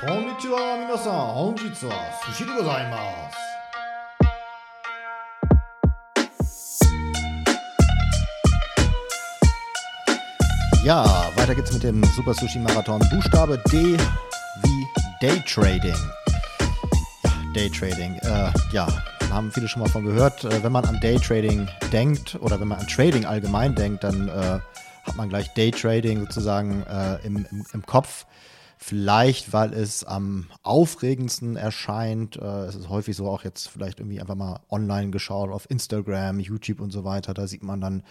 こんにちは皆さん本日は寿司でございます Ja, weiter geht's mit dem Super Sushi Marathon. Buchstabe D wie Daytrading. Ja, Daytrading. Äh, ja, haben viele schon mal von gehört. Äh, wenn man an Daytrading denkt oder wenn man an Trading allgemein denkt, dann äh, hat man gleich Daytrading sozusagen äh, im, im, im, Kopf. Vielleicht, weil es am aufregendsten erscheint. Äh, es ist häufig so auch jetzt vielleicht irgendwie einfach mal online geschaut auf Instagram, YouTube und so weiter. Da sieht man dann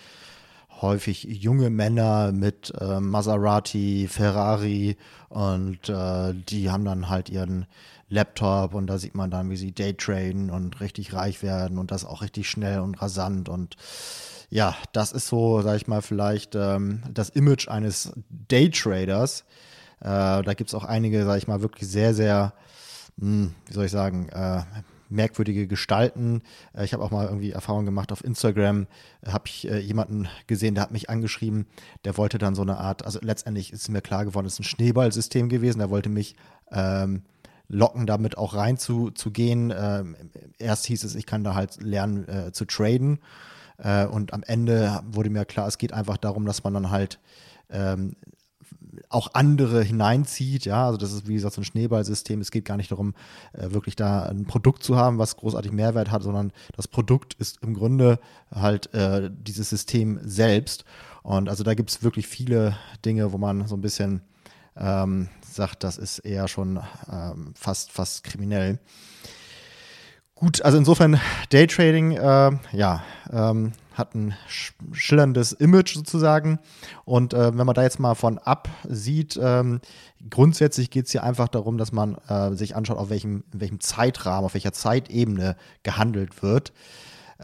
häufig junge Männer mit äh, Maserati, Ferrari und äh, die haben dann halt ihren Laptop und da sieht man dann, wie sie Daytraden und richtig reich werden und das auch richtig schnell und rasant und ja, das ist so, sag ich mal, vielleicht ähm, das Image eines Daytraders. Äh, da gibt es auch einige, sag ich mal, wirklich sehr, sehr, mh, hm, wie soll ich sagen, äh, merkwürdige Gestalten. Äh, ich habe auch mal irgendwie Erfahrung gemacht auf Instagram, habe ich äh, jemanden gesehen, der hat mich angeschrieben, der wollte dann so eine Art, also letztendlich ist mir klar geworden, es ist ein Schneeballsystem gewesen, der wollte mich ähm, locken, damit auch rein zu, zu gehen. Ähm, erst hieß es, ich kann da halt lernen äh, zu traden. Äh, und am Ende wurde mir klar, es geht einfach darum, dass man dann halt ähm, auch andere hineinzieht. Ja, also das ist wie gesagt so ein Schneeballsystem. Es geht gar nicht darum, äh, wirklich da ein Produkt zu haben, was großartig Mehrwert hat, sondern das Produkt ist im Grunde halt äh, dieses System selbst. Und also da gibt es wirklich viele Dinge, wo man so ein bisschen ähm, sagt, das ist eher schon ähm, fast, fast kriminell. Gut, also insofern Daytrading, äh, ja, ähm, hat ein schillerndes Image sozusagen. Und äh, wenn man da jetzt mal von ab sieht, ähm, grundsätzlich geht es hier einfach darum, dass man äh, sich anschaut, auf welchem, welchem Zeitrahmen, auf welcher Zeitebene gehandelt wird.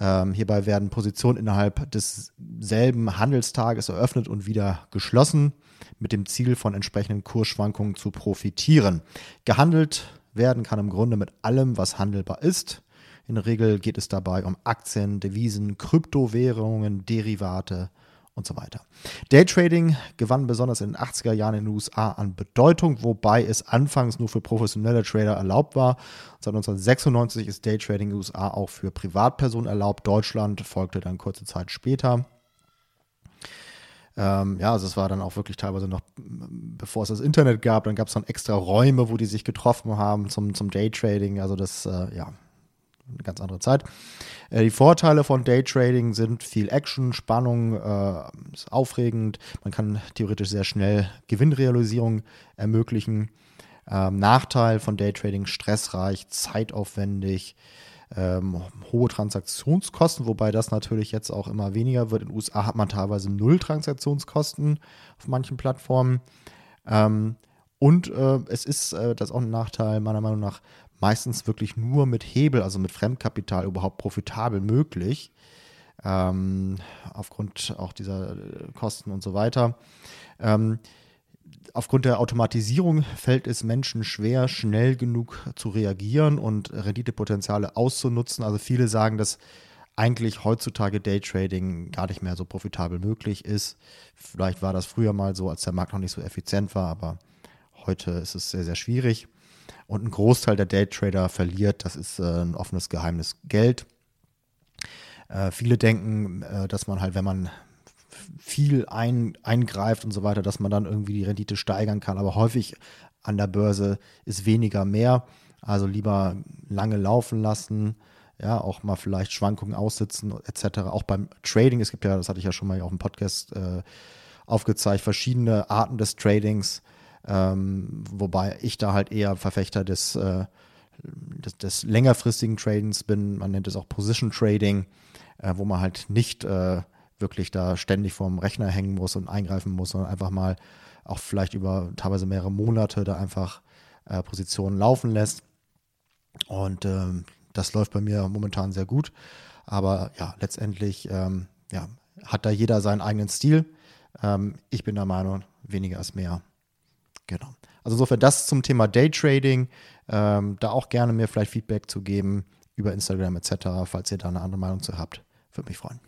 Ähm, hierbei werden Positionen innerhalb desselben Handelstages eröffnet und wieder geschlossen, mit dem Ziel von entsprechenden Kursschwankungen zu profitieren. Gehandelt werden kann im Grunde mit allem, was handelbar ist. In der Regel geht es dabei um Aktien, Devisen, Kryptowährungen, Derivate und so weiter. Daytrading gewann besonders in den 80er Jahren in den USA an Bedeutung, wobei es anfangs nur für professionelle Trader erlaubt war. Seit 1996 ist Daytrading in den USA auch für Privatpersonen erlaubt. Deutschland folgte dann kurze Zeit später. Ähm, ja, also es war dann auch wirklich teilweise noch, bevor es das Internet gab, dann gab es dann extra Räume, wo die sich getroffen haben zum, zum Daytrading. Also das, äh, ja, eine ganz andere Zeit. Äh, die Vorteile von Daytrading sind viel Action, Spannung, äh, ist aufregend. Man kann theoretisch sehr schnell Gewinnrealisierung ermöglichen. Ähm, Nachteil von Daytrading: stressreich, zeitaufwendig, ähm, hohe Transaktionskosten, wobei das natürlich jetzt auch immer weniger wird. In den USA hat man teilweise null Transaktionskosten auf manchen Plattformen. Ähm, und äh, es ist, äh, das ist auch ein Nachteil, meiner Meinung nach, meistens wirklich nur mit Hebel, also mit Fremdkapital überhaupt profitabel möglich. Ähm, aufgrund auch dieser äh, Kosten und so weiter. Ähm, aufgrund der Automatisierung fällt es Menschen schwer, schnell genug zu reagieren und Renditepotenziale auszunutzen. Also viele sagen, dass eigentlich heutzutage Daytrading gar nicht mehr so profitabel möglich ist. Vielleicht war das früher mal so, als der Markt noch nicht so effizient war, aber heute ist es sehr, sehr schwierig. Und ein Großteil der Daytrader verliert, das ist äh, ein offenes Geheimnis, Geld. Äh, viele denken, äh, dass man halt, wenn man viel ein, eingreift und so weiter, dass man dann irgendwie die Rendite steigern kann. Aber häufig an der Börse ist weniger mehr. Also lieber lange laufen lassen, ja, auch mal vielleicht Schwankungen aussitzen etc. Auch beim Trading, es gibt ja, das hatte ich ja schon mal auf dem Podcast äh, aufgezeigt, verschiedene Arten des Tradings. Ähm, wobei ich da halt eher Verfechter des, äh, des, des, längerfristigen Tradings bin. Man nennt es auch Position Trading, äh, wo man halt nicht äh, wirklich da ständig vorm Rechner hängen muss und eingreifen muss, sondern einfach mal auch vielleicht über teilweise mehrere Monate da einfach äh, Positionen laufen lässt. Und ähm, das läuft bei mir momentan sehr gut. Aber ja, letztendlich ähm, ja, hat da jeder seinen eigenen Stil. Ähm, ich bin der Meinung, weniger ist mehr. Genau. Also insofern das zum Thema Daytrading. Ähm, da auch gerne mir vielleicht Feedback zu geben über Instagram etc., falls ihr da eine andere Meinung zu habt. Würde mich freuen.